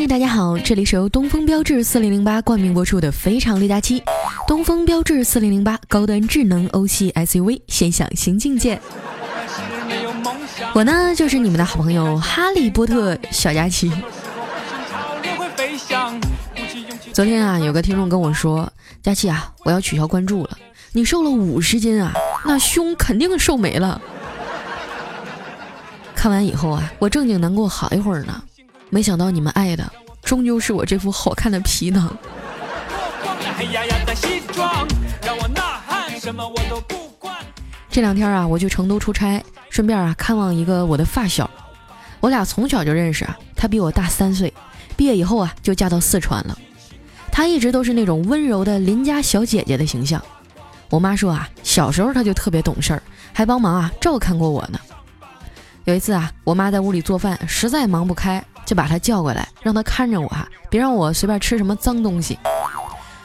嘿，大家好，这里是由东风标致四零零八冠名播出的《非常六加七》，东风标致四零零八高端智能欧系 SUV，先享新境界。我呢，就是你们的好朋友哈利波特小佳琪。昨天啊，有个听众跟我说：“佳琪啊，我要取消关注了。你瘦了五十斤啊，那胸肯定瘦没了。”看完以后啊，我正经难过好一会儿呢。没想到你们爱的终究是我这副好看的皮囊。这两天啊，我去成都出差，顺便啊看望一个我的发小。我俩从小就认识啊，他比我大三岁，毕业以后啊就嫁到四川了。她一直都是那种温柔的邻家小姐姐的形象。我妈说啊，小时候她就特别懂事儿，还帮忙啊照看过我呢。有一次啊，我妈在屋里做饭，实在忙不开。就把他叫过来，让他看着我哈，别让我随便吃什么脏东西。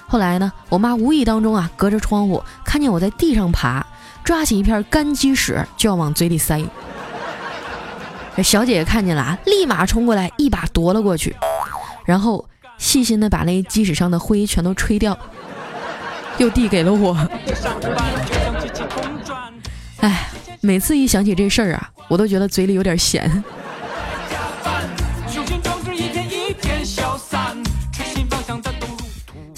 后来呢，我妈无意当中啊，隔着窗户看见我在地上爬，抓起一片干鸡屎就要往嘴里塞。这小姐姐看见了啊，立马冲过来一把夺了过去，然后细心的把那鸡屎上的灰全都吹掉，又递给了我。哎，每次一想起这事儿啊，我都觉得嘴里有点咸。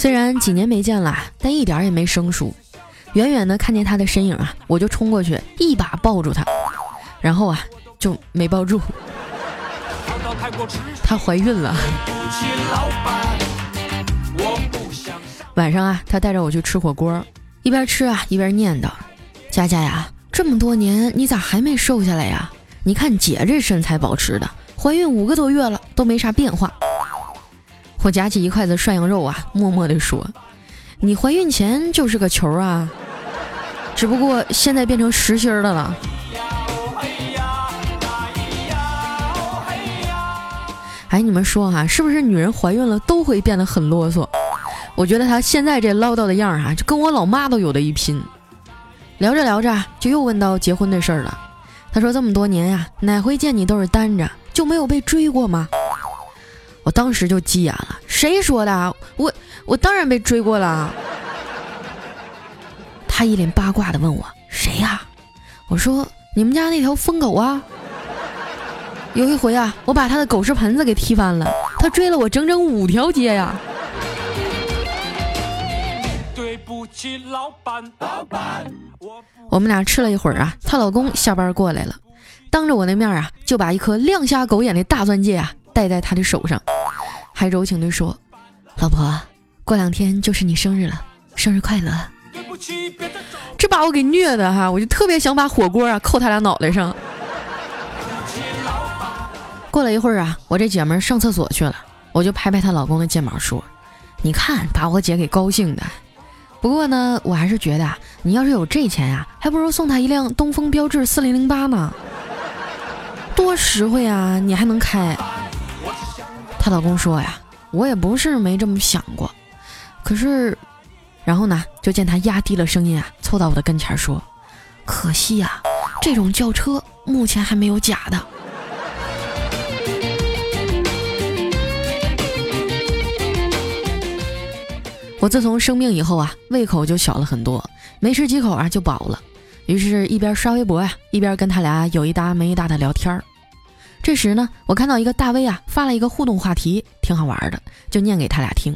虽然几年没见了，但一点也没生疏。远远的看见他的身影啊，我就冲过去一把抱住他，然后啊就没抱住。她怀孕了。晚上啊，她带着我去吃火锅，一边吃啊一边念叨：“佳佳呀，这么多年你咋还没瘦下来呀？你看姐这身材保持的，怀孕五个多月了都没啥变化。”我夹起一筷子涮羊肉啊，默默地说：“你怀孕前就是个球啊，只不过现在变成实心的了。”哎，你们说哈，是不是女人怀孕了都会变得很啰嗦？我觉得她现在这唠叨的样儿啊，就跟我老妈都有的一拼。聊着聊着，就又问到结婚的事儿了。他说：“这么多年呀，哪回见你都是单着，就没有被追过吗？”我当时就急眼了，谁说的？我我当然被追过了。他一脸八卦的问我谁呀？我说你们家那条疯狗啊。有一回啊，我把他的狗食盆子给踢翻了，他追了我整整五条街呀。对不起，老板，老板。我们俩吃了一会儿啊，她老公下班过来了，当着我的面啊，就把一颗亮瞎狗眼的大钻戒啊戴在他的手上。还柔情地说：“老婆，过两天就是你生日了，生日快乐！”这把我给虐的哈，我就特别想把火锅啊扣他俩脑袋上。过了一会儿啊，我这姐们上厕所去了，我就拍拍她老公的肩膀说：“你看，把我姐给高兴的。不过呢，我还是觉得啊，你要是有这钱呀，还不如送她一辆东风标致四零零八呢，多实惠啊！你还能开。”她老公说呀，我也不是没这么想过，可是，然后呢，就见她压低了声音啊，凑到我的跟前说：“可惜呀，这种轿车目前还没有假的。”我自从生病以后啊，胃口就小了很多，没吃几口啊就饱了，于是，一边刷微博呀，一边跟他俩有一搭没一搭的聊天儿。这时呢，我看到一个大 V 啊发了一个互动话题，挺好玩的，就念给他俩听。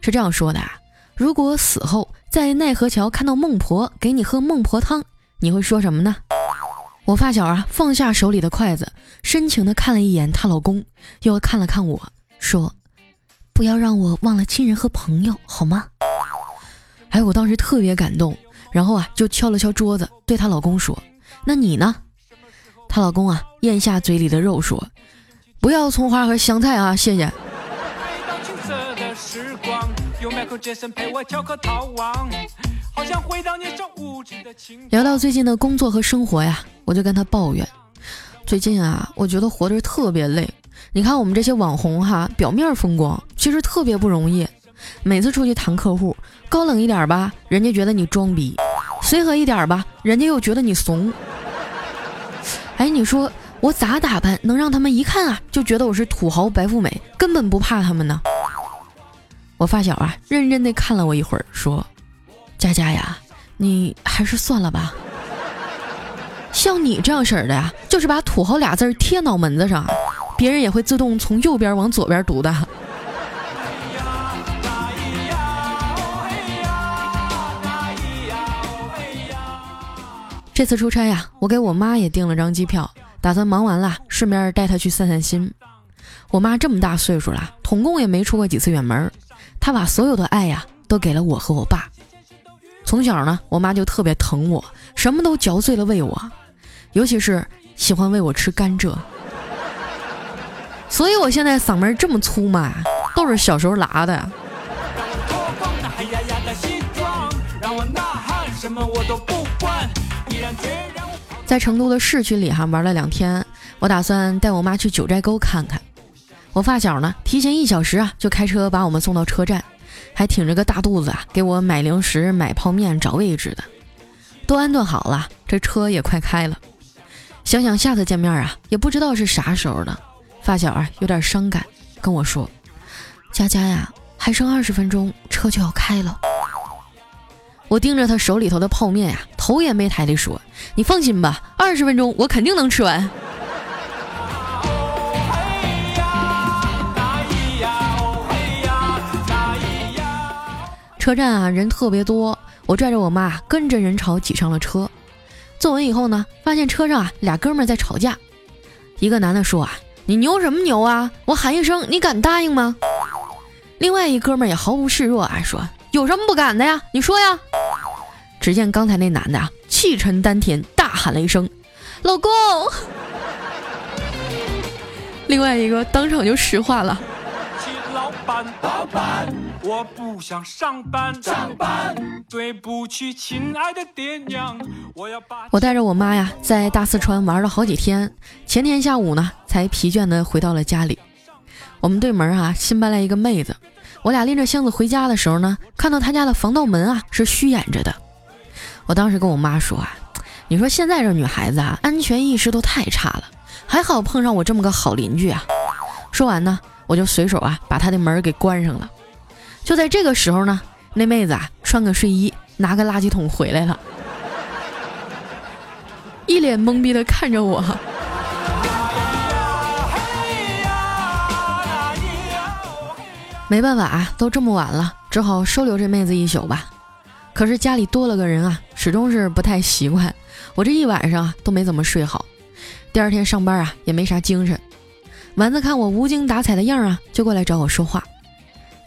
是这样说的啊：如果死后在奈何桥看到孟婆给你喝孟婆汤，你会说什么呢？我发小啊放下手里的筷子，深情地看了一眼她老公，又看了看我说：“不要让我忘了亲人和朋友，好吗？”哎，我当时特别感动，然后啊就敲了敲桌子，对她老公说：“那你呢？”她老公啊，咽下嘴里的肉说：“不要葱花和香菜啊，谢谢。”聊到最近的工作和生活呀，我就跟他抱怨：“最近啊，我觉得活着特别累。你看我们这些网红哈，表面风光，其实特别不容易。每次出去谈客户，高冷一点吧，人家觉得你装逼；随和一点吧，人家又觉得你怂。”哎，你说我咋打扮能让他们一看啊就觉得我是土豪白富美，根本不怕他们呢？我发小啊，认真的看了我一会儿，说：“佳佳呀，你还是算了吧。像你这样式儿的呀，就是把土豪俩字贴脑门子上，别人也会自动从右边往左边读的。”这次出差呀，我给我妈也订了张机票，打算忙完了顺便带她去散散心。我妈这么大岁数了，统共也没出过几次远门，她把所有的爱呀都给了我和我爸。从小呢，我妈就特别疼我，什么都嚼碎了喂我，尤其是喜欢喂我吃甘蔗。所以我现在嗓门这么粗嘛，都是小时候拉的。在成都的市区里哈玩了两天，我打算带我妈去九寨沟看看。我发小呢，提前一小时啊就开车把我们送到车站，还挺着个大肚子啊给我买零食、买泡面、找位置的。都安顿好了，这车也快开了。想想下次见面啊，也不知道是啥时候了。发小啊有点伤感，跟我说：“佳佳呀，还剩二十分钟，车就要开了。”我盯着他手里头的泡面呀，头也没抬地说：“你放心吧，二十分钟我肯定能吃完。”车站啊，人特别多，我拽着我妈跟着人潮挤上了车。坐稳以后呢，发现车上啊俩哥们在吵架。一个男的说：“啊，你牛什么牛啊？我喊一声，你敢答应吗？”另外一哥们也毫不示弱啊，说：“有什么不敢的呀？你说呀。”只见刚才那男的啊，气沉丹田，大喊了一声：“老公！”另外一个当场就石化了。老板，老板，我不想上班，上班。对不起，亲爱的爹娘，我要把。我带着我妈呀，在大四川玩了好几天，前天下午呢，才疲倦的回到了家里。我们对门啊，新搬来一个妹子，我俩拎着箱子回家的时候呢，看到她家的防盗门啊是虚掩着的。我当时跟我妈说啊，你说现在这女孩子啊，安全意识都太差了，还好碰上我这么个好邻居啊。说完呢，我就随手啊把她的门给关上了。就在这个时候呢，那妹子啊穿个睡衣，拿个垃圾桶回来了，一脸懵逼的看着我。没办法啊，都这么晚了，只好收留这妹子一宿吧。可是家里多了个人啊，始终是不太习惯。我这一晚上啊都没怎么睡好，第二天上班啊也没啥精神。丸子看我无精打采的样啊，就过来找我说话：“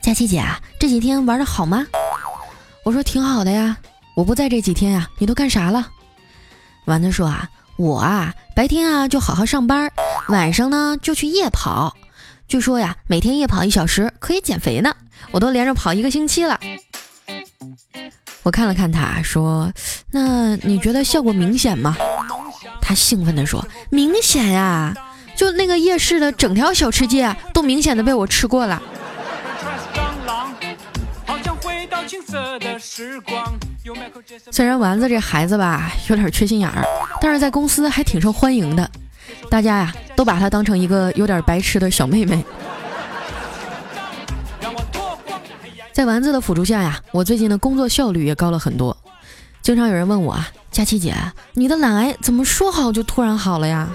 佳琪姐啊，这几天玩的好吗？”我说：“挺好的呀。”我不在这几天呀，你都干啥了？丸子说：“啊，我啊白天啊就好好上班，晚上呢就去夜跑。据说呀，每天夜跑一小时可以减肥呢，我都连着跑一个星期了。”我看了看他，说：“那你觉得效果明显吗？”他兴奋地说：“明显呀，就那个夜市的整条小吃街都明显的被我吃过了。”虽然丸子这孩子吧有点缺心眼儿，但是在公司还挺受欢迎的，大家呀都把她当成一个有点白痴的小妹妹。在丸子的辅助下呀，我最近的工作效率也高了很多。经常有人问我啊，佳琪姐，你的懒癌怎么说好就突然好了呀？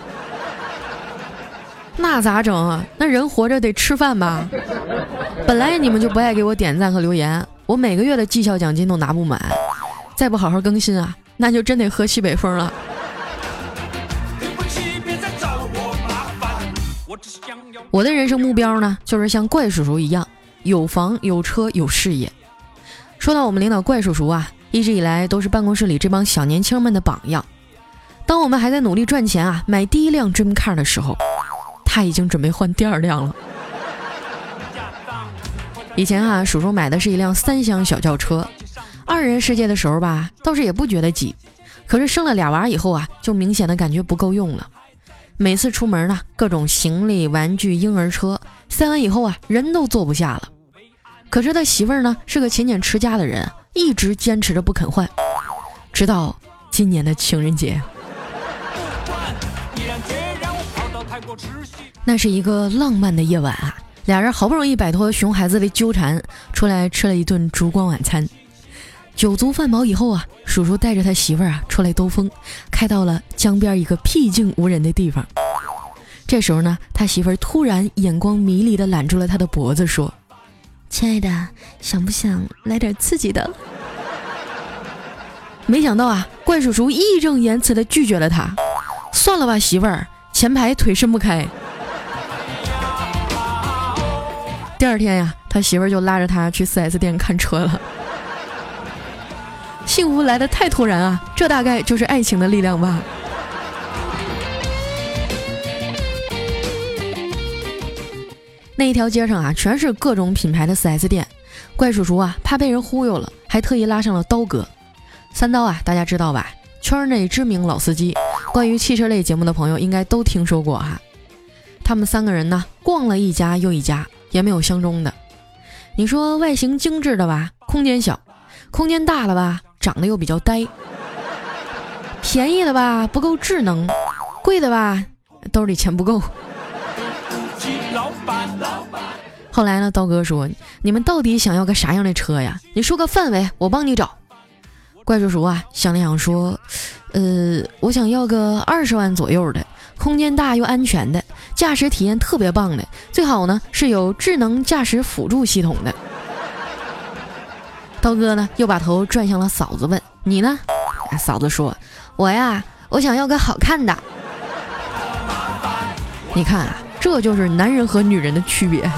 那咋整啊？那人活着得吃饭吧？本来你们就不爱给我点赞和留言，我每个月的绩效奖金都拿不满，再不好好更新啊，那就真得喝西北风了。我的人生目标呢，就是像怪叔叔一样。有房有车有事业。说到我们领导怪叔叔啊，一直以来都是办公室里这帮小年轻们的榜样。当我们还在努力赚钱啊，买第一辆 Dream Car 的时候，他已经准备换第二辆了。以前啊，叔叔买的是一辆三厢小轿车，二人世界的时候吧，倒是也不觉得挤。可是生了俩娃以后啊，就明显的感觉不够用了。每次出门呢，各种行李、玩具、婴儿车塞完以后啊，人都坐不下了。可是他媳妇儿呢，是个勤俭持家的人，一直坚持着不肯换，直到今年的情人节。那是一个浪漫的夜晚啊，俩人好不容易摆脱熊孩子的纠缠，出来吃了一顿烛光晚餐。酒足饭饱以后啊，叔叔带着他媳妇儿啊出来兜风，开到了江边一个僻静无人的地方。这时候呢，他媳妇儿突然眼光迷离的揽住了他的脖子，说：“亲爱的，想不想来点刺激的？”没想到啊，怪叔叔义正言辞的拒绝了他。算了吧，媳妇儿，前排腿伸不开。第二天呀，他媳妇儿就拉着他去 4S 店看车了。幸福来的太突然啊，这大概就是爱情的力量吧。那一条街上啊，全是各种品牌的 4S 店。怪叔叔啊，怕被人忽悠了，还特意拉上了刀哥。三刀啊，大家知道吧？圈内知名老司机，关于汽车类节目的朋友应该都听说过哈。他们三个人呢，逛了一家又一家，也没有相中的。你说外形精致的吧，空间小；空间大了吧，长得又比较呆；便宜的吧，不够智能；贵的吧，兜里钱不够。后来呢，刀哥说：“你们到底想要个啥样的车呀？你说个范围，我帮你找。”怪叔叔啊，想了想说：“呃，我想要个二十万左右的，空间大又安全的，驾驶体验特别棒的，最好呢是有智能驾驶辅助系统的。”刀哥呢又把头转向了嫂子，问：“你呢？”嫂子说：“我呀，我想要个好看的。”你看啊，这就是男人和女人的区别。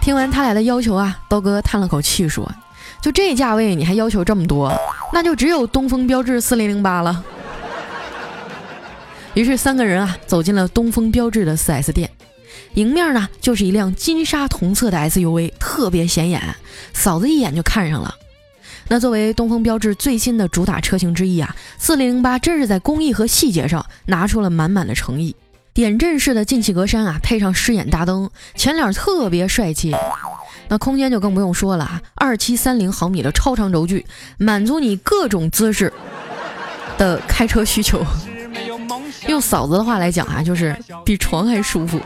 听完他俩的要求啊，刀哥叹了口气说：“就这价位你还要求这么多，那就只有东风标致四零零八了。”于是三个人啊走进了东风标致的 4S 店，迎面呢就是一辆金沙同色的 SUV，特别显眼，嫂子一眼就看上了。那作为东风标致最新的主打车型之一啊，四零零八真是在工艺和细节上拿出了满满的诚意。点阵式的进气格栅啊，配上狮眼大灯，前脸特别帅气。那空间就更不用说了啊，二七三零毫米的超长轴距，满足你各种姿势的开车需求。用嫂子的话来讲啊，就是比床还舒服。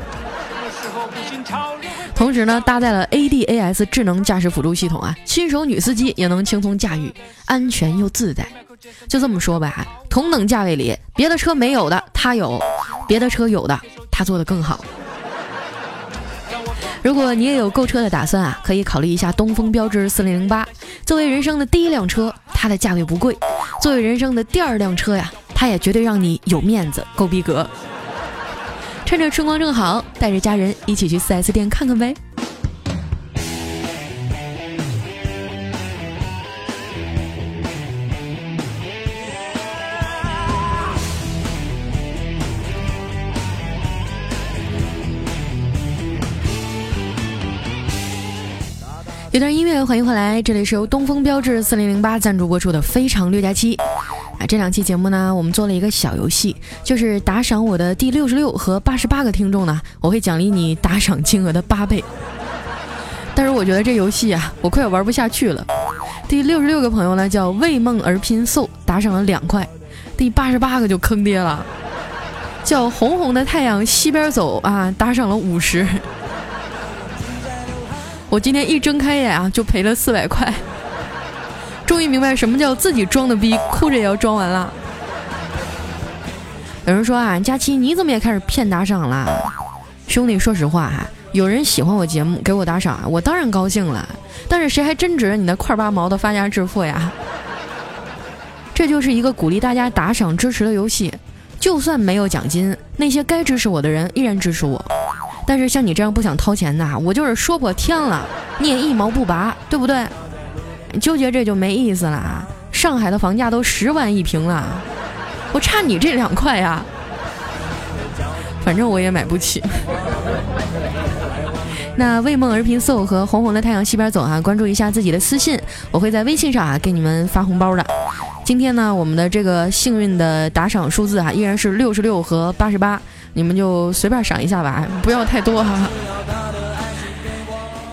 同时呢，搭载了 ADAS 智能驾驶辅助系统啊，新手女司机也能轻松驾驭，安全又自在。就这么说吧，同等价位里，别的车没有的，它有。别的车有的，他做的更好。如果你也有购车的打算啊，可以考虑一下东风标致四零零八。作为人生的第一辆车，它的价位不贵；作为人生的第二辆车呀，它也绝对让你有面子、够逼格。趁着春光正好，带着家人一起去 4S 店看看呗。一段音乐，欢迎回来，这里是由东风标致四零零八赞助播出的《非常六加七》啊。这两期节目呢，我们做了一个小游戏，就是打赏我的第六十六和八十八个听众呢，我会奖励你打赏金额的八倍。但是我觉得这游戏啊，我快要玩不下去了。第六十六个朋友呢，叫为梦而拼 so，打赏了两块；第八十八个就坑爹了，叫红红的太阳西边走啊，打赏了五十。我今天一睁开眼啊，就赔了四百块。终于明白什么叫自己装的逼，哭着也要装完了。有人说啊，佳期你怎么也开始骗打赏了？兄弟，说实话哈，有人喜欢我节目给我打赏，我当然高兴了。但是谁还真指着你那块八毛的发家致富呀？这就是一个鼓励大家打赏支持的游戏。就算没有奖金，那些该支持我的人依然支持我。但是像你这样不想掏钱的，我就是说破天了，你也一毛不拔，对不对？纠结这就没意思了啊。上海的房价都十万一平了，我差你这两块呀。反正我也买不起。那为梦而拼 so 和红红的太阳西边走啊，关注一下自己的私信，我会在微信上啊给你们发红包的。今天呢，我们的这个幸运的打赏数字啊，依然是六十六和八十八。你们就随便赏一下吧，不要太多哈。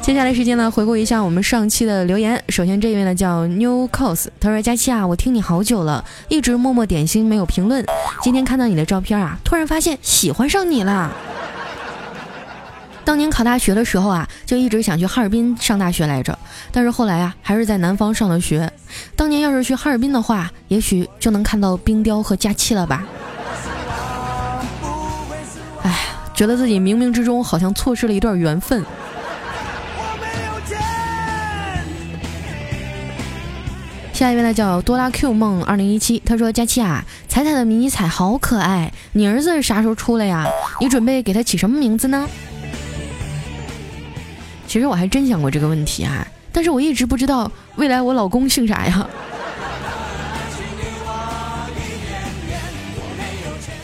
接下来时间呢，回顾一下我们上期的留言。首先这位呢叫 New Cos，他说：“佳期啊，我听你好久了，一直默默点心没有评论。今天看到你的照片啊，突然发现喜欢上你了。当年考大学的时候啊，就一直想去哈尔滨上大学来着，但是后来啊，还是在南方上的学。当年要是去哈尔滨的话，也许就能看到冰雕和佳期了吧。哎，觉得自己冥冥之中好像错失了一段缘分。”下一位呢叫多拉 Q 梦二零一七，他说：“佳期啊，彩彩的迷你彩好可爱，你儿子啥时候出来呀？你准备给他起什么名字呢？”其实我还真想过这个问题啊，但是我一直不知道未来我老公姓啥呀。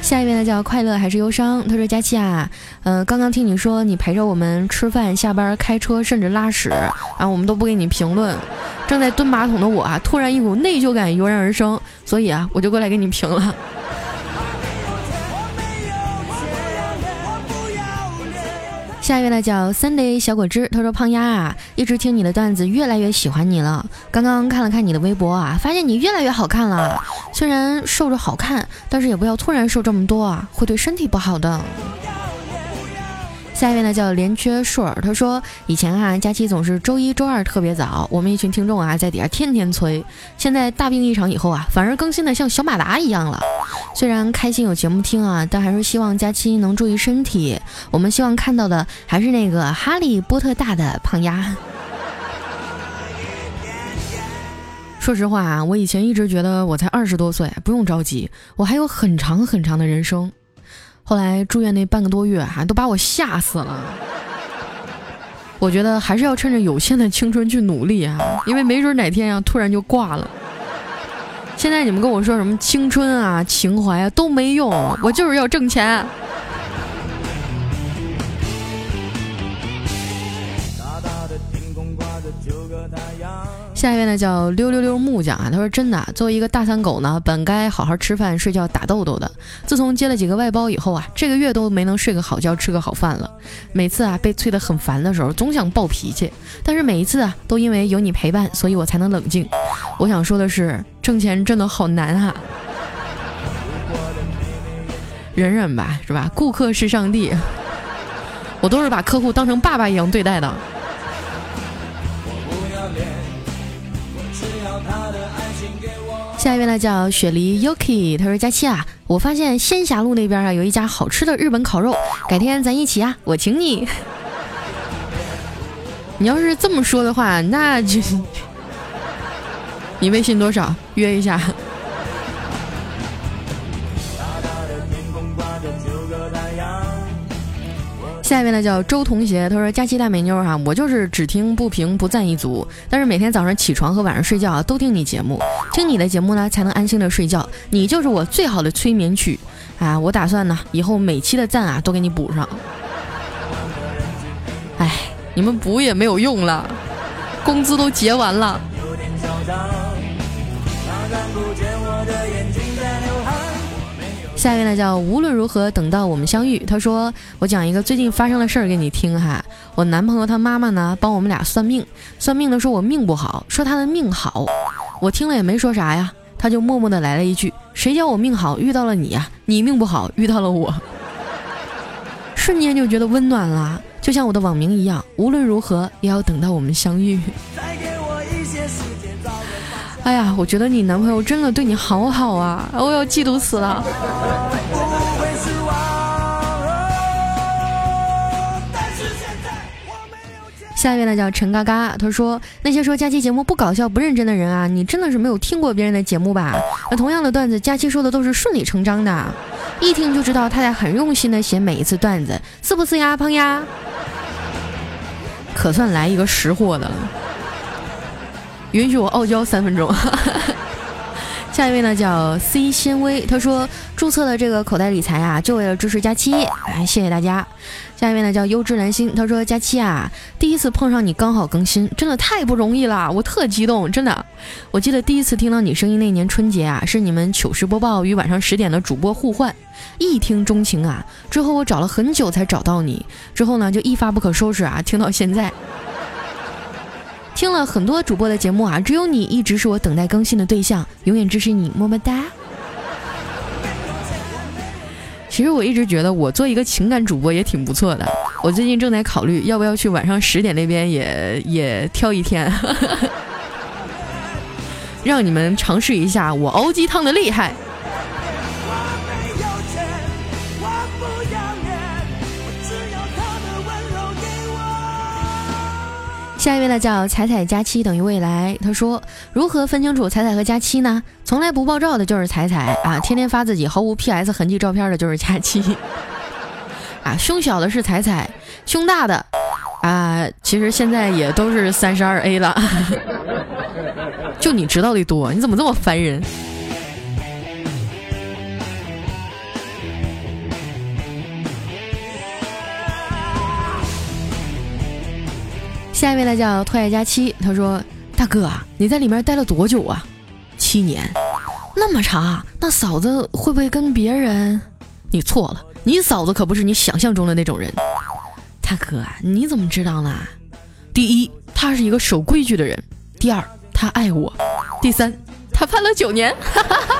下一位呢叫快乐还是忧伤？他说：“佳琪啊，嗯，刚刚听你说你陪着我们吃饭、下班、开车，甚至拉屎啊，我们都不给你评论。”正在蹲马桶的我啊，突然一股内疚感油然而生，所以啊，我就过来给你评了。下一位呢叫 Sunday 小果汁，他说：“胖丫啊，一直听你的段子，越来越喜欢你了。刚刚看了看你的微博啊，发现你越来越好看了。虽然瘦着好看，但是也不要突然瘦这么多啊，会对身体不好的。”下一位呢叫连缺顺儿，他说以前啊，佳期总是周一周二特别早，我们一群听众啊在底下天天催。现在大病一场以后啊，反而更新的像小马达一样了。虽然开心有节目听啊，但还是希望佳期能注意身体。我们希望看到的还是那个哈利波特大的胖丫。说实话啊，我以前一直觉得我才二十多岁，不用着急，我还有很长很长的人生。后来住院那半个多月啊，都把我吓死了。我觉得还是要趁着有限的青春去努力啊，因为没准哪天啊突然就挂了。现在你们跟我说什么青春啊、情怀啊都没用，我就是要挣钱。下一位呢叫溜溜溜木匠啊，他说真的，作为一个大三狗呢，本该好好吃饭、睡觉、打豆豆的。自从接了几个外包以后啊，这个月都没能睡个好觉、吃个好饭了。每次啊被催得很烦的时候，总想暴脾气，但是每一次啊都因为有你陪伴，所以我才能冷静。我想说的是，挣钱真的好难啊，忍忍 吧，是吧？顾客是上帝，我都是把客户当成爸爸一样对待的。下一位呢叫雪梨 Yuki，他说：“佳期啊，我发现仙霞路那边啊有一家好吃的日本烤肉，改天咱一起啊，我请你。你要是这么说的话，那就 你微信多少？约一下。”下一位呢叫周同学，他说：“佳期大美妞哈，我就是只听不评不赞一族，但是每天早上起床和晚上睡觉啊都听你节目，听你的节目呢才能安心的睡觉，你就是我最好的催眠曲啊！我打算呢以后每期的赞啊都给你补上。哎，你们补也没有用了，工资都结完了。”下一位呢叫无论如何等到我们相遇。他说：“我讲一个最近发生的事儿给你听哈。我男朋友他妈妈呢帮我们俩算命，算命的说我命不好，说他的命好。我听了也没说啥呀，他就默默的来了一句：谁叫我命好遇到了你呀？你命不好遇到了我。瞬间就觉得温暖了，就像我的网名一样，无论如何也要等到我们相遇。”哎呀，我觉得你男朋友真的对你好好啊！我要嫉妒死了。下一位呢叫陈嘎嘎，他说那些说佳期节目不搞笑不认真的人啊，你真的是没有听过别人的节目吧？那同样的段子，佳期说的都是顺理成章的，一听就知道他在很用心的写每一次段子，是不是呀，胖丫？可算来一个识货的了。允许我傲娇三分钟。下一位呢叫 C 纤维，他说注册的这个口袋理财啊，就为了支持佳期，哎，谢谢大家。下一位呢叫优质蓝心，他说佳期啊，第一次碰上你刚好更新，真的太不容易了，我特激动，真的。我记得第一次听到你声音那年春节啊，是你们糗事播报与晚上十点的主播互换，一听钟情啊。之后我找了很久才找到你，之后呢就一发不可收拾啊，听到现在。听了很多主播的节目啊，只有你一直是我等待更新的对象，永远支持你，么么哒。其实我一直觉得我做一个情感主播也挺不错的。我最近正在考虑要不要去晚上十点那边也也挑一天，让你们尝试一下我熬鸡汤的厉害。下一位呢叫彩彩佳期等于未来，他说如何分清楚彩彩和佳期呢？从来不爆照的就是彩彩啊，天天发自己毫无 PS 痕迹照片的就是佳期 啊，胸小的是彩彩，胸大的啊，其实现在也都是三十二 A 了，就你知道的多，你怎么这么烦人？下一位呢叫拓爱佳期，他说：“大哥啊，你在里面待了多久啊？七年，那么长？那嫂子会不会跟别人？你错了，你嫂子可不是你想象中的那种人。大哥，你怎么知道呢？第一，他是一个守规矩的人；第二，他爱我；第三，他判了九年。”哈哈哈。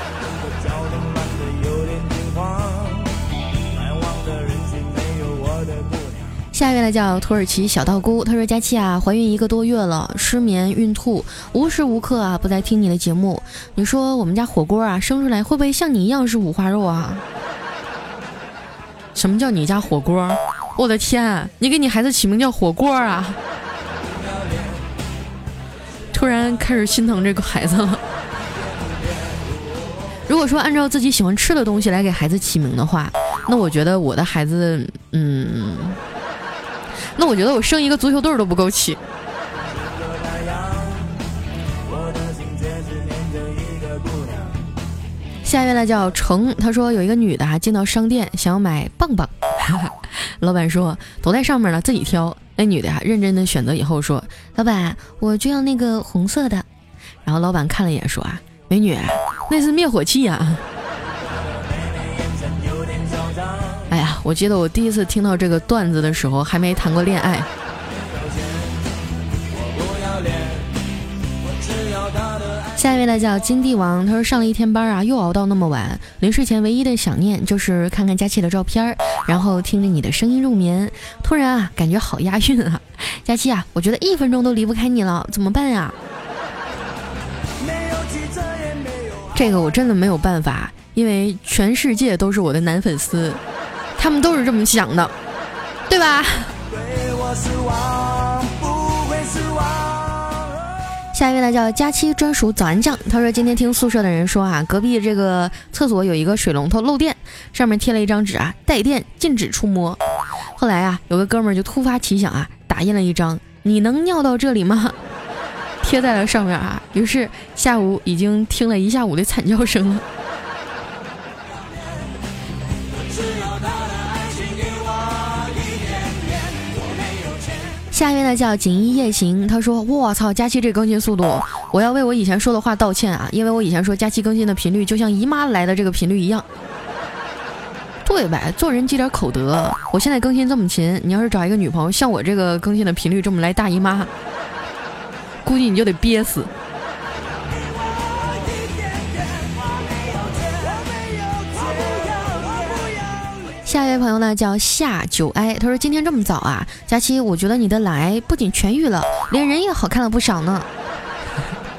下一位呢叫土耳其小道姑，她说：“佳期啊，怀孕一个多月了，失眠、孕吐，无时无刻啊不在听你的节目。你说我们家火锅啊生出来会不会像你一样是五花肉啊？什么叫你家火锅？我的天，你给你孩子起名叫火锅啊？突然开始心疼这个孩子了。如果说按照自己喜欢吃的东西来给孩子起名的话，那我觉得我的孩子，嗯。”那我觉得我生一个足球队都不够起。下一位呢叫程，他说有一个女的啊进到商店想要买棒棒，老板说都在上面了，自己挑。那女的啊认真的选择以后说，老板我就要那个红色的。然后老板看了一眼说啊，美女那是灭火器呀。哎呀我记得我第一次听到这个段子的时候，还没谈过恋爱。下一位呢叫金帝王，他说上了一天班啊，又熬到那么晚，临睡前唯一的想念就是看看佳期的照片，然后听着你的声音入眠。突然啊，感觉好押韵啊！佳期啊，我觉得一分钟都离不开你了，怎么办呀？这个我真的没有办法，因为全世界都是我的男粉丝。他们都是这么想的，对吧？下一位呢叫佳期专属早安酱，他说今天听宿舍的人说啊，隔壁这个厕所有一个水龙头漏电，上面贴了一张纸啊，带电禁止触摸。后来啊，有个哥们儿就突发奇想啊，打印了一张“你能尿到这里吗”，贴在了上面啊。于是下午已经听了一下午的惨叫声了。下一位呢叫锦衣夜行，他说：“我操，佳期这更新速度，我要为我以前说的话道歉啊！因为我以前说佳期更新的频率就像姨妈来的这个频率一样，对呗？做人积点口德。我现在更新这么勤，你要是找一个女朋友像我这个更新的频率这么来大姨妈，估计你就得憋死。”下一位朋友呢叫夏九哀，他说今天这么早啊，佳期，我觉得你的懒癌不仅痊愈了，连人也好看了不少呢。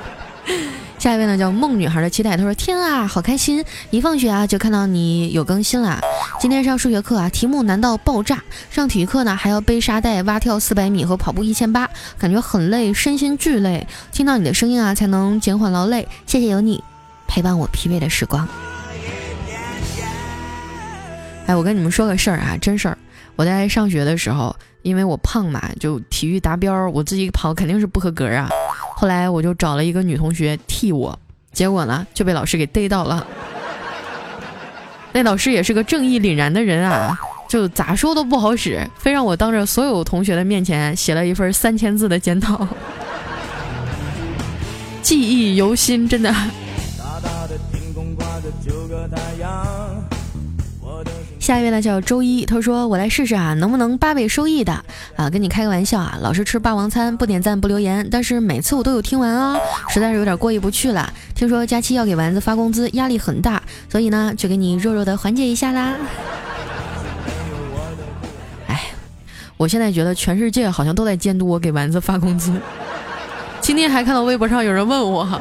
下一位呢叫梦女孩的期待，他说天啊，好开心，一放学啊就看到你有更新了。今天上数学课啊，题目难到爆炸，上体育课呢还要背沙袋、蛙跳四百米和跑步一千八，感觉很累，身心俱累。听到你的声音啊，才能减缓劳累。谢谢有你陪伴我疲惫的时光。哎，我跟你们说个事儿啊，真事儿。我在上学的时候，因为我胖嘛，就体育达标，我自己跑肯定是不合格啊。后来我就找了一个女同学替我，结果呢就被老师给逮到了。那老师也是个正义凛然的人啊，就咋说都不好使，非让我当着所有同学的面前写了一份三千字的检讨，记忆犹新，真的。大大的天空挂着九个太阳下一位呢叫周一，他说我来试试啊，能不能八倍收益的啊？跟你开个玩笑啊，老是吃霸王餐，不点赞不留言，但是每次我都有听完啊，实在是有点过意不去了。听说佳期要给丸子发工资，压力很大，所以呢，就给你弱弱的缓解一下啦。哎，我现在觉得全世界好像都在监督我给丸子发工资。今天还看到微博上有人问我。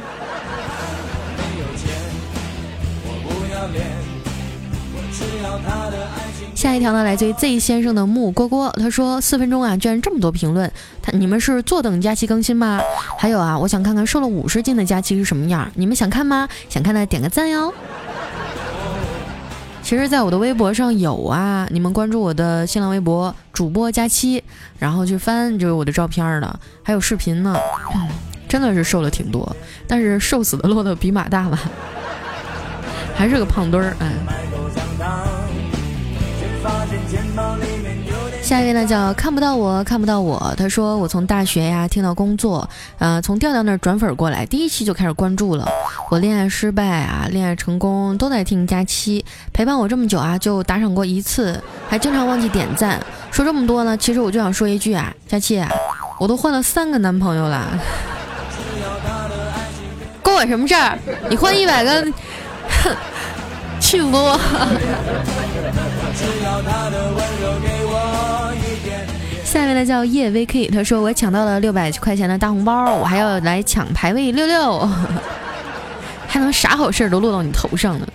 下一条呢，来自于 Z 先生的木蝈蝈，他说四分钟啊，居然这么多评论，他你们是坐等佳期更新吗？还有啊，我想看看瘦了五十斤的佳期是什么样，你们想看吗？想看的点个赞哟。其实，在我的微博上有啊，你们关注我的新浪微博主播佳期，然后去翻就是我的照片的，还有视频呢，真的是瘦了挺多，但是瘦死的骆驼比马大吧，还是个胖墩儿，哎。下一位呢叫看不到我看不到我，他说我从大学呀听到工作，呃，从调调那儿转粉过来，第一期就开始关注了。我恋爱失败啊，恋爱成功都在听佳期，陪伴我这么久啊，就打赏过一次，还经常忘记点赞。说这么多呢，其实我就想说一句啊，佳期，我都换了三个男朋友了，关我什么事儿？你换一百个，哼。气死我！下一位呢叫叶 VK，他说我抢到了六百块钱的大红包，我还要来抢排位六六，还能啥好事都落到你头上呢？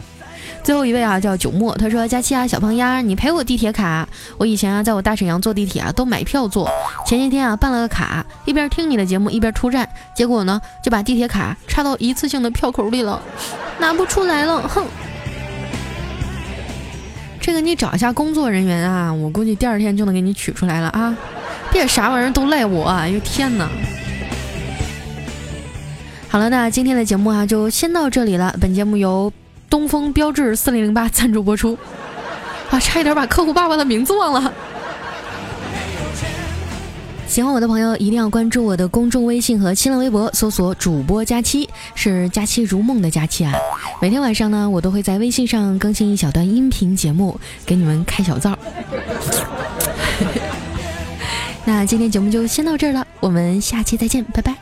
最后一位啊叫九墨，他说佳期啊小胖丫，你赔我地铁卡，我以前啊在我大沈阳坐地铁啊都买票坐，前几天啊办了个卡，一边听你的节目一边出站，结果呢就把地铁卡插到一次性的票口里了，拿不出来了，哼。这个你找一下工作人员啊，我估计第二天就能给你取出来了啊！别啥玩意儿都赖我，哎呦天哪！好了，那今天的节目啊就先到这里了。本节目由东风标致四零零八赞助播出。啊，差一点把客户爸爸的名字忘了。喜欢我的朋友一定要关注我的公众微信和新浪微博，搜索主播佳期，是佳期如梦的佳期啊。每天晚上呢，我都会在微信上更新一小段音频节目，给你们开小灶。那今天节目就先到这儿了，我们下期再见，拜拜。